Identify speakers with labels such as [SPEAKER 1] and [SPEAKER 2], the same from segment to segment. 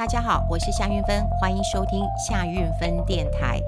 [SPEAKER 1] 大家好，我是夏运芬，欢迎收听夏运芬电台。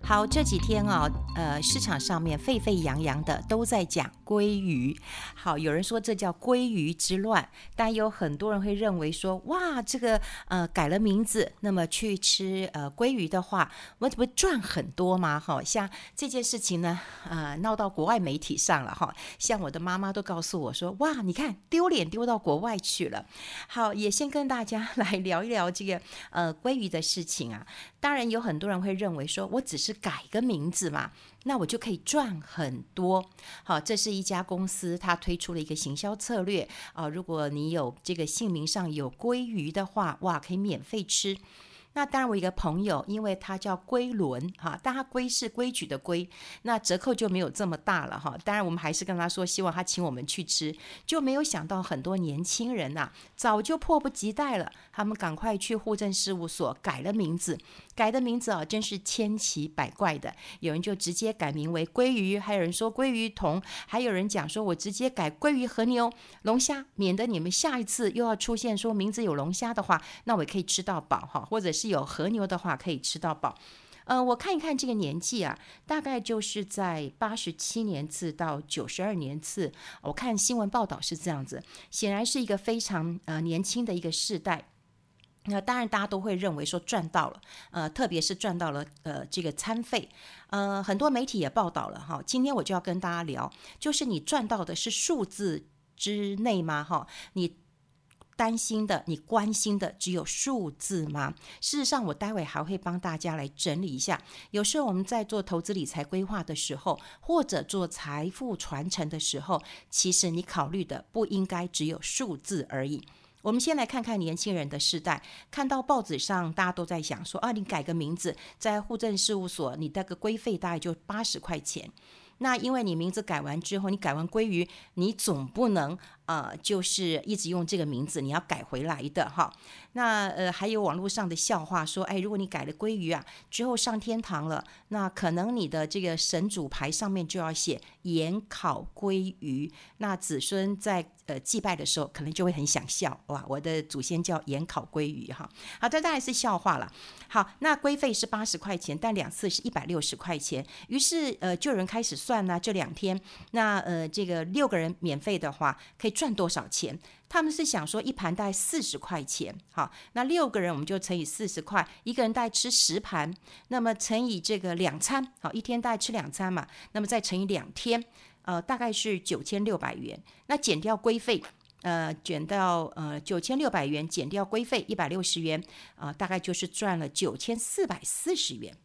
[SPEAKER 1] 好，这几天啊，呃，市场上面沸沸扬扬的都在讲鲑鱼。好，有人说这叫鲑鱼之乱，但有很多人会认为说，哇，这个呃改了名字，那么去吃呃鲑鱼的话，我这不赚很多吗？哈，像这件事情呢，呃，闹到国外媒体上了哈。像我的妈妈都告诉我说，哇，你看丢脸丢到国外去了。好，也先跟大家来聊一聊这个呃鲑鱼的事情啊。当然有很多人会认为说，我只是改个名字嘛，那我就可以赚很多。好，这是一家公司，它推出了一个行销策略啊。如果你有这个姓名上有鲑鱼的话，哇，可以免费吃。那当然，我一个朋友，因为他叫龟伦哈，但他龟是规矩的龟，那折扣就没有这么大了哈。当然，我们还是跟他说，希望他请我们去吃，就没有想到很多年轻人呐，早就迫不及待了，他们赶快去户政事务所改了名字，改的名字啊，真是千奇百怪的。有人就直接改名为鲑鱼，还有人说鲑鱼同，还有人讲说我直接改鲑鱼和牛龙虾，免得你们下一次又要出现说名字有龙虾的话，那我也可以吃到饱哈，或者是。是有和牛的话，可以吃到饱。呃，我看一看这个年纪啊，大概就是在八十七年次到九十二年次。我看新闻报道是这样子，显然是一个非常呃年轻的一个世代。那当然，大家都会认为说赚到了，呃，特别是赚到了呃这个餐费。呃，很多媒体也报道了哈。今天我就要跟大家聊，就是你赚到的是数字之内吗？哈，你。担心的，你关心的只有数字吗？事实上，我待会还会帮大家来整理一下。有时候我们在做投资理财规划的时候，或者做财富传承的时候，其实你考虑的不应该只有数字而已。我们先来看看年轻人的世代，看到报纸上大家都在想说啊，你改个名字，在户政事务所，你那个规费大概就八十块钱。那因为你名字改完之后，你改完归于，你总不能。呃，就是一直用这个名字，你要改回来的哈。那呃，还有网络上的笑话说，哎，如果你改了鲑鱼啊，之后上天堂了，那可能你的这个神主牌上面就要写盐烤鲑鱼，那子孙在呃祭拜的时候，可能就会很想笑哇，我的祖先叫盐烤鲑鱼哈。好，这当然是笑话了。好，那规费是八十块钱，但两次是一百六十块钱。于是呃，就有人开始算呢，这两天那呃这个六个人免费的话，可以。赚多少钱？他们是想说一盘大概四十块钱，好，那六个人我们就乘以四十块，一个人大概吃十盘，那么乘以这个两餐，好，一天大概吃两餐嘛，那么再乘以两天，呃，大概是九千六百元。那减掉规费，呃，减到呃九千六百元减掉规费一百六十元，啊、呃，大概就是赚了九千四百四十元。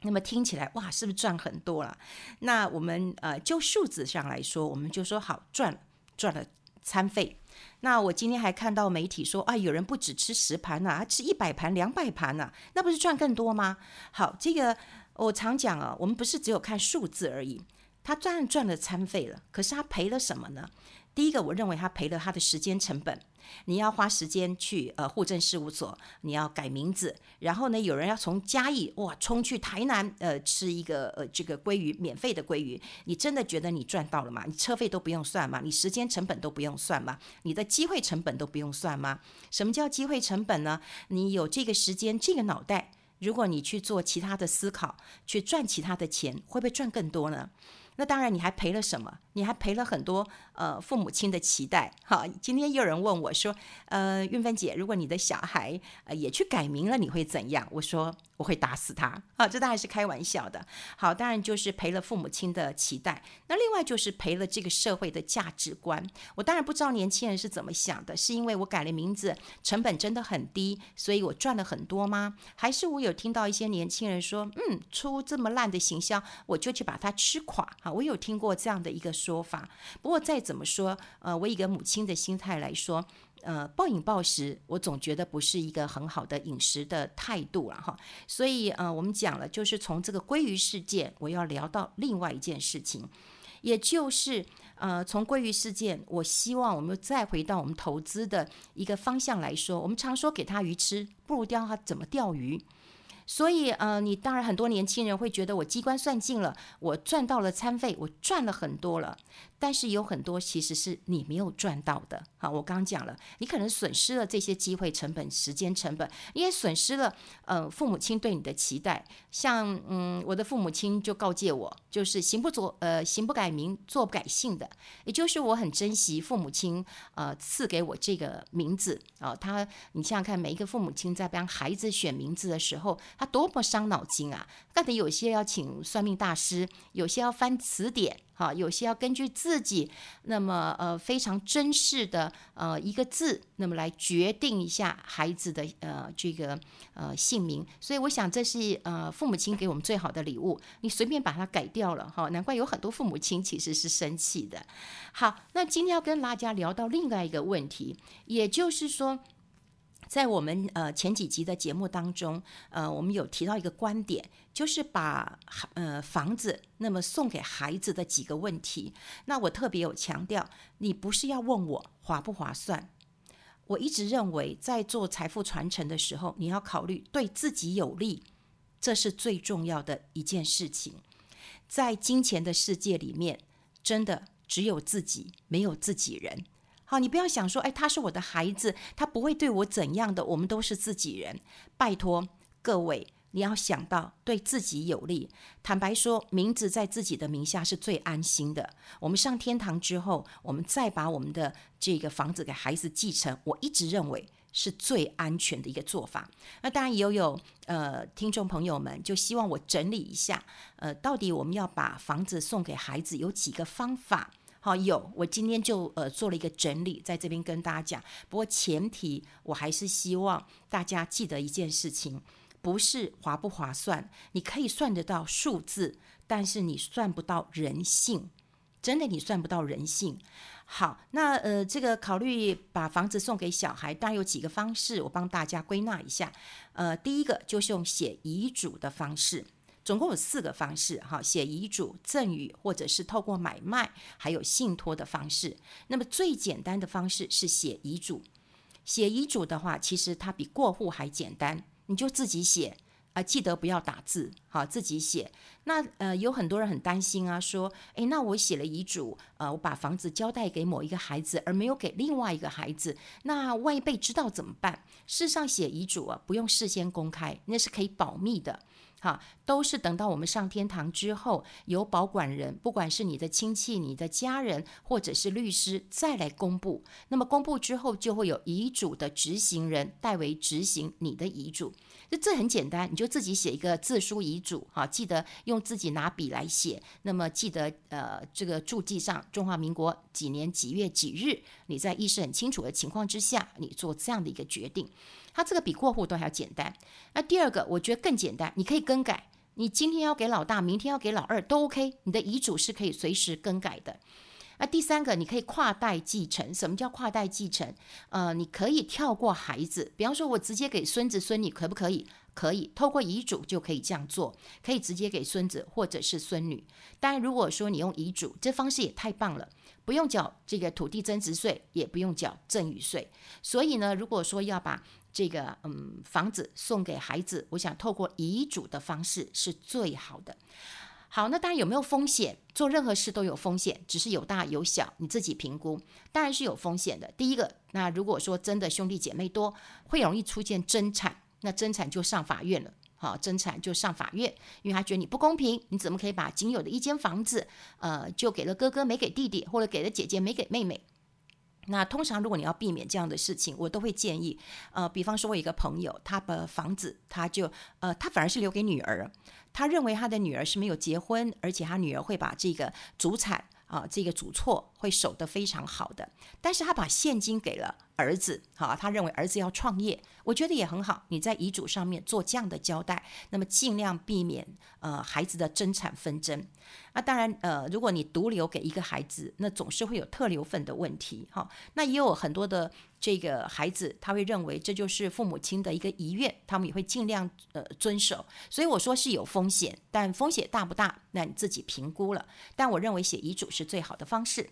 [SPEAKER 1] 那么听起来哇，是不是赚很多了？那我们呃就数字上来说，我们就说好赚。赚了餐费，那我今天还看到媒体说啊，有人不止吃十盘呐，还吃一百盘、两百盘呐，那不是赚更多吗？好，这个我常讲啊，我们不是只有看数字而已，他赚赚了餐费了，可是他赔了什么呢？第一个，我认为他赔了他的时间成本。你要花时间去呃户政事务所，你要改名字，然后呢，有人要从嘉义哇冲去台南呃吃一个呃这个鲑鱼免费的鲑鱼，你真的觉得你赚到了吗？你车费都不用算吗？你时间成本都不用算吗？你的机会成本都不用算吗？什么叫机会成本呢？你有这个时间这个脑袋，如果你去做其他的思考，去赚其他的钱，会不会赚更多呢？那当然，你还赔了什么？你还赔了很多呃父母亲的期待。哈，今天又有人问我说，呃，韵芬姐，如果你的小孩呃也去改名了，你会怎样？我说我会打死他。啊，这当然是开玩笑的。好，当然就是赔了父母亲的期待。那另外就是赔了这个社会的价值观。我当然不知道年轻人是怎么想的，是因为我改了名字，成本真的很低，所以我赚了很多吗？还是我有听到一些年轻人说，嗯，出这么烂的形象，我就去把它吃垮。啊，我有听过这样的一个说法。不过再怎么说，呃，我以一个母亲的心态来说，呃，暴饮暴食，我总觉得不是一个很好的饮食的态度了哈。所以，呃，我们讲了，就是从这个鲑鱼事件，我要聊到另外一件事情，也就是，呃，从鲑鱼事件，我希望我们再回到我们投资的一个方向来说，我们常说给他鱼吃，不如教他怎么钓鱼。所以呃，你当然很多年轻人会觉得我机关算尽了，我赚到了餐费，我赚了很多了。但是有很多其实是你没有赚到的。好，我刚讲了，你可能损失了这些机会成本、时间成本，你也损失了呃父母亲对你的期待。像嗯，我的父母亲就告诫我，就是行不作呃行不改名，坐不改姓的。也就是我很珍惜父母亲呃赐给我这个名字啊、他你想想看，每一个父母亲在帮孩子选名字的时候，他多么伤脑筋啊！那得有些要请算命大师，有些要翻词典。哈，有些要根据自己那么呃非常珍视的呃一个字，那么来决定一下孩子的呃这个呃姓名。所以我想这是呃父母亲给我们最好的礼物。你随便把它改掉了哈，难怪有很多父母亲其实是生气的。好，那今天要跟大家聊到另外一个问题，也就是说。在我们呃前几集的节目当中，呃，我们有提到一个观点，就是把呃房子那么送给孩子的几个问题。那我特别有强调，你不是要问我划不划算。我一直认为，在做财富传承的时候，你要考虑对自己有利，这是最重要的一件事情。在金钱的世界里面，真的只有自己，没有自己人。好，你不要想说，哎，他是我的孩子，他不会对我怎样的。我们都是自己人，拜托各位，你要想到对自己有利。坦白说，名字在自己的名下是最安心的。我们上天堂之后，我们再把我们的这个房子给孩子继承，我一直认为是最安全的一个做法。那当然也有有呃听众朋友们就希望我整理一下，呃，到底我们要把房子送给孩子有几个方法。好，有，我今天就呃做了一个整理，在这边跟大家讲。不过前提我还是希望大家记得一件事情，不是划不划算，你可以算得到数字，但是你算不到人性，真的你算不到人性。好，那呃这个考虑把房子送给小孩，当然有几个方式，我帮大家归纳一下。呃，第一个就是用写遗嘱的方式。总共有四个方式，哈，写遗嘱、赠与，或者是透过买卖，还有信托的方式。那么最简单的方式是写遗嘱。写遗嘱的话，其实它比过户还简单，你就自己写啊，记得不要打字，好，自己写。那呃，有很多人很担心啊，说，诶，那我写了遗嘱，呃，我把房子交代给某一个孩子，而没有给另外一个孩子，那万一被知道怎么办？事实上，写遗嘱啊，不用事先公开，那是可以保密的。哈，都是等到我们上天堂之后，由保管人，不管是你的亲戚、你的家人，或者是律师，再来公布。那么公布之后，就会有遗嘱的执行人代为执行你的遗嘱。这这很简单，你就自己写一个自书遗嘱，哈，记得用自己拿笔来写。那么记得，呃，这个注记上中华民国几年几月几日，你在意识很清楚的情况之下，你做这样的一个决定。它这个比过户都还要简单。那第二个，我觉得更简单，你可以更改。你今天要给老大，明天要给老二，都 OK。你的遗嘱是可以随时更改的。那第三个，你可以跨代继承。什么叫跨代继承？呃，你可以跳过孩子，比方说我直接给孙子孙女，可不可以？可以，透过遗嘱就可以这样做，可以直接给孙子或者是孙女。当然，如果说你用遗嘱，这方式也太棒了。不用缴这个土地增值税，也不用缴赠与税。所以呢，如果说要把这个嗯房子送给孩子，我想透过遗嘱的方式是最好的。好，那当然有没有风险？做任何事都有风险，只是有大有小，你自己评估。当然是有风险的。第一个，那如果说真的兄弟姐妹多，会容易出现争产，那争产就上法院了。好，争产就上法院，因为他觉得你不公平，你怎么可以把仅有的一间房子，呃，就给了哥哥没给弟弟，或者给了姐姐没给妹妹？那通常如果你要避免这样的事情，我都会建议，呃，比方说我一个朋友，他的房子他就，呃，他反而是留给女儿，他认为他的女儿是没有结婚，而且他女儿会把这个主产啊，这个主错会守得非常好的，但是他把现金给了。儿子，好，他认为儿子要创业，我觉得也很好。你在遗嘱上面做这样的交代，那么尽量避免呃孩子的争产纷争。那当然，呃，如果你独留给一个孩子，那总是会有特留份的问题，哈。那也有很多的这个孩子，他会认为这就是父母亲的一个遗愿，他们也会尽量呃遵守。所以我说是有风险，但风险大不大，那你自己评估了。但我认为写遗嘱是最好的方式。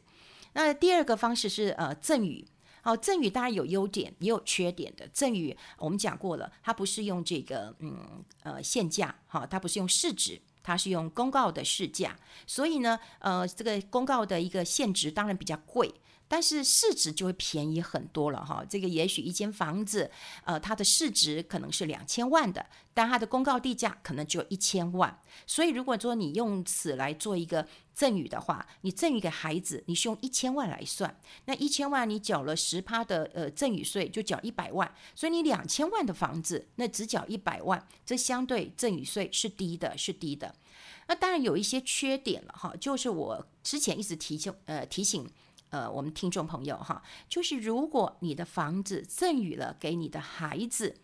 [SPEAKER 1] 那第二个方式是呃赠与。好，赠与当然有优点，也有缺点的。赠与我们讲过了，它不是用这个嗯呃现价，哈，它不是用市值，它是用公告的市价，所以呢，呃，这个公告的一个现值当然比较贵。但是市值就会便宜很多了哈，这个也许一间房子，呃，它的市值可能是两千万的，但它的公告地价可能只有一千万。所以如果说你用此来做一个赠与的话，你赠与给孩子，你是用一千万来算，那一千万你缴了十趴的呃赠与税，就缴一百万，所以你两千万的房子，那只缴一百万，这相对赠与税是低的，是低的。那当然有一些缺点了哈，就是我之前一直提醒呃提醒。呃，我们听众朋友哈，就是如果你的房子赠与了给你的孩子，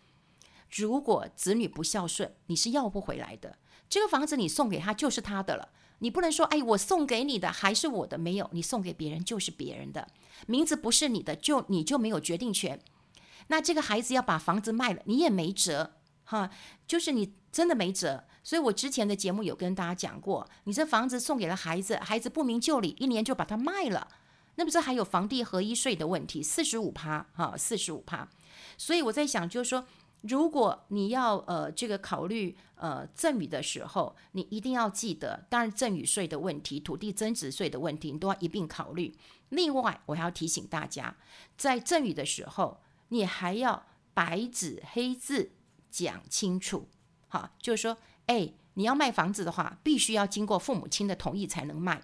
[SPEAKER 1] 如果子女不孝顺，你是要不回来的。这个房子你送给他就是他的了，你不能说哎，我送给你的还是我的，没有，你送给别人就是别人的，名字不是你的，就你就没有决定权。那这个孩子要把房子卖了，你也没辙哈，就是你真的没辙。所以我之前的节目有跟大家讲过，你这房子送给了孩子，孩子不明就里，一年就把它卖了。那不是还有房地合一税的问题，四十五趴哈，四十五趴。所以我在想，就是说，如果你要呃这个考虑呃赠与的时候，你一定要记得，当然赠与税的问题、土地增值税的问题，你都要一并考虑。另外，我还要提醒大家，在赠与的时候，你还要白纸黑字讲清楚，哈，就是说，哎，你要卖房子的话，必须要经过父母亲的同意才能卖。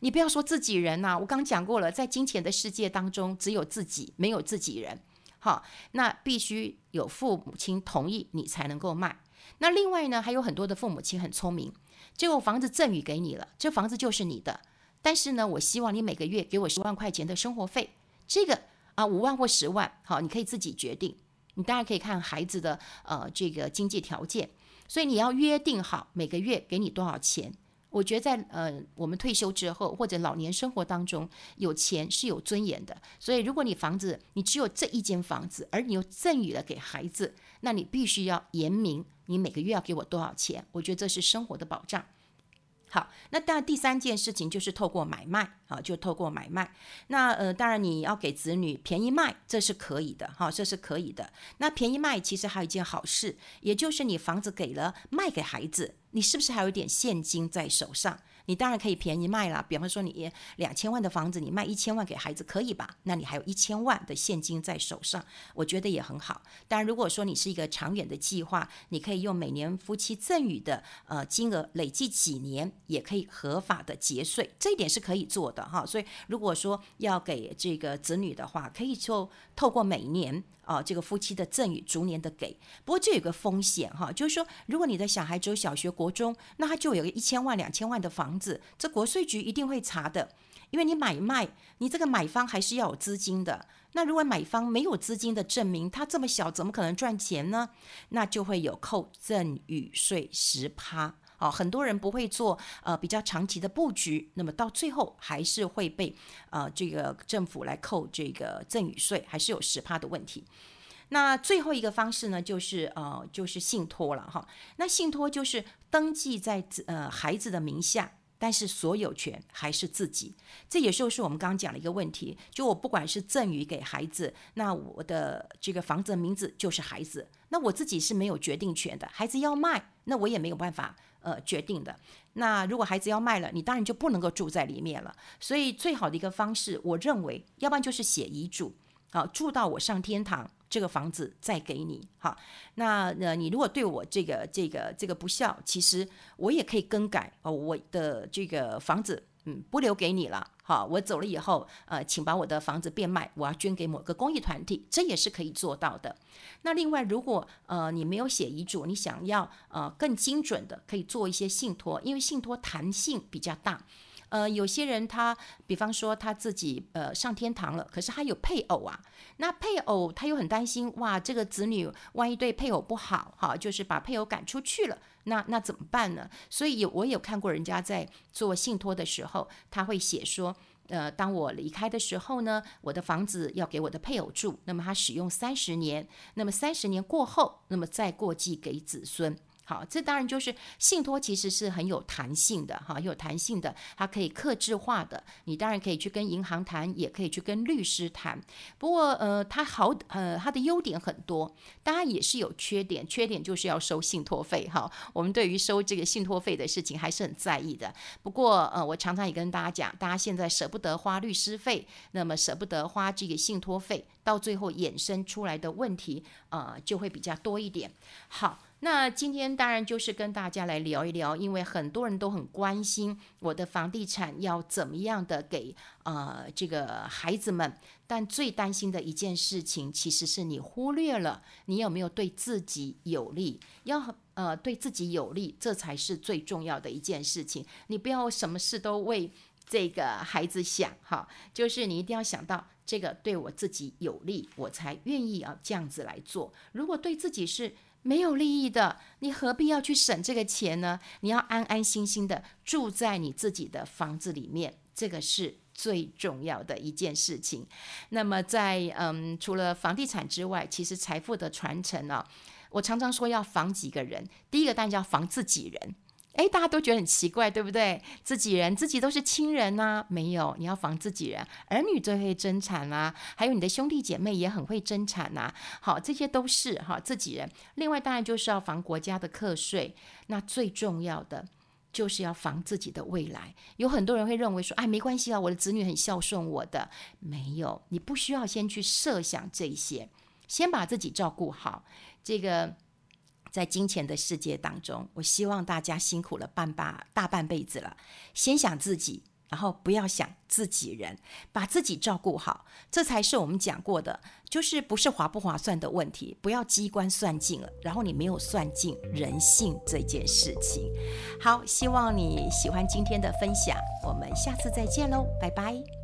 [SPEAKER 1] 你不要说自己人呐、我刚讲过了，在金钱的世界当中，只有自己，没有自己人。好，那必须有父母亲同意，你才能够卖。那另外呢，还有很多的父母亲很聪明，这个房子赠与给你了，这房子就是你的。但是呢，我希望你每个月给我十万块钱的生活费，这个啊五万或十万，好，你可以自己决定。你当然可以看孩子的呃这个经济条件，所以你要约定好每个月给你多少钱。我觉得在呃，我们退休之后或者老年生活当中，有钱是有尊严的。所以，如果你房子你只有这一间房子，而你又赠予了给孩子，那你必须要言明你每个月要给我多少钱。我觉得这是生活的保障。好，那当然第三件事情就是透过买卖啊，就透过买卖。那呃，当然你要给子女便宜卖，这是可以的哈，这是可以的。那便宜卖其实还有一件好事，也就是你房子给了卖给孩子，你是不是还有一点现金在手上？你当然可以便宜卖了，比方说你两千万的房子，你卖一千万给孩子可以吧？那你还有一千万的现金在手上，我觉得也很好。当然，如果说你是一个长远的计划，你可以用每年夫妻赠与的呃金额累计几年，也可以合法的节税，这一点是可以做的哈。所以如果说要给这个子女的话，可以就透过每年。啊，这个夫妻的赠与逐年的给，不过这有个风险哈，就是说，如果你的小孩只有小学、国中，那他就有个一千万、两千万的房子，这国税局一定会查的，因为你买卖，你这个买方还是要有资金的。那如果买方没有资金的证明，他这么小，怎么可能赚钱呢？那就会有扣赠与税十趴。啊，很多人不会做呃比较长期的布局，那么到最后还是会被呃这个政府来扣这个赠与税，还是有十趴的问题。那最后一个方式呢，就是呃就是信托了哈。那信托就是登记在呃孩子的名下，但是所有权还是自己。这也就是我们刚刚讲的一个问题，就我不管是赠与给孩子，那我的这个房子的名字就是孩子，那我自己是没有决定权的。孩子要卖，那我也没有办法。呃，决定的。那如果孩子要卖了，你当然就不能够住在里面了。所以最好的一个方式，我认为，要不然就是写遗嘱，好，住到我上天堂，这个房子再给你。哈，那呃，你如果对我这个这个这个不孝，其实我也可以更改哦，我的这个房子。嗯，不留给你了。好，我走了以后，呃，请把我的房子变卖，我要捐给某个公益团体，这也是可以做到的。那另外，如果呃你没有写遗嘱，你想要呃更精准的，可以做一些信托，因为信托弹性比较大。呃，有些人他，比方说他自己呃上天堂了，可是他有配偶啊，那配偶他又很担心，哇，这个子女万一对配偶不好，哈，就是把配偶赶出去了，那那怎么办呢？所以有我有看过人家在做信托的时候，他会写说，呃，当我离开的时候呢，我的房子要给我的配偶住，那么他使用三十年，那么三十年过后，那么再过继给子孙。好，这当然就是信托，其实是很有弹性的哈，有弹性的，它可以克制化的。你当然可以去跟银行谈，也可以去跟律师谈。不过呃，它好呃，它的优点很多，当然也是有缺点，缺点就是要收信托费哈。我们对于收这个信托费的事情还是很在意的。不过呃，我常常也跟大家讲，大家现在舍不得花律师费，那么舍不得花这个信托费，到最后衍生出来的问题呃，就会比较多一点。好。那今天当然就是跟大家来聊一聊，因为很多人都很关心我的房地产要怎么样的给呃这个孩子们，但最担心的一件事情，其实是你忽略了你有没有对自己有利，要呃对自己有利，这才是最重要的一件事情。你不要什么事都为这个孩子想哈，就是你一定要想到这个对我自己有利，我才愿意啊这样子来做。如果对自己是没有利益的，你何必要去省这个钱呢？你要安安心心的住在你自己的房子里面，这个是最重要的一件事情。那么在，嗯，除了房地产之外，其实财富的传承呢、啊，我常常说要防几个人。第一个当然要防自己人。哎，大家都觉得很奇怪，对不对？自己人，自己都是亲人呐、没有，你要防自己人。儿女最会争产啊，还有你的兄弟姐妹也很会争产呐。好，这些都是哈自己人。另外，当然就是要防国家的课税。那最重要的就是要防自己的未来。有很多人会认为说，哎，没关系啊，我的子女很孝顺我的。没有，你不需要先去设想这些，先把自己照顾好。这个。在金钱的世界当中，我希望大家辛苦了半把大半辈子了，先想自己，然后不要想自己人，把自己照顾好，这才是我们讲过的，就是不是划不划算的问题，不要机关算尽了，然后你没有算尽人性这件事情。好，希望你喜欢今天的分享，我们下次再见喽，拜拜。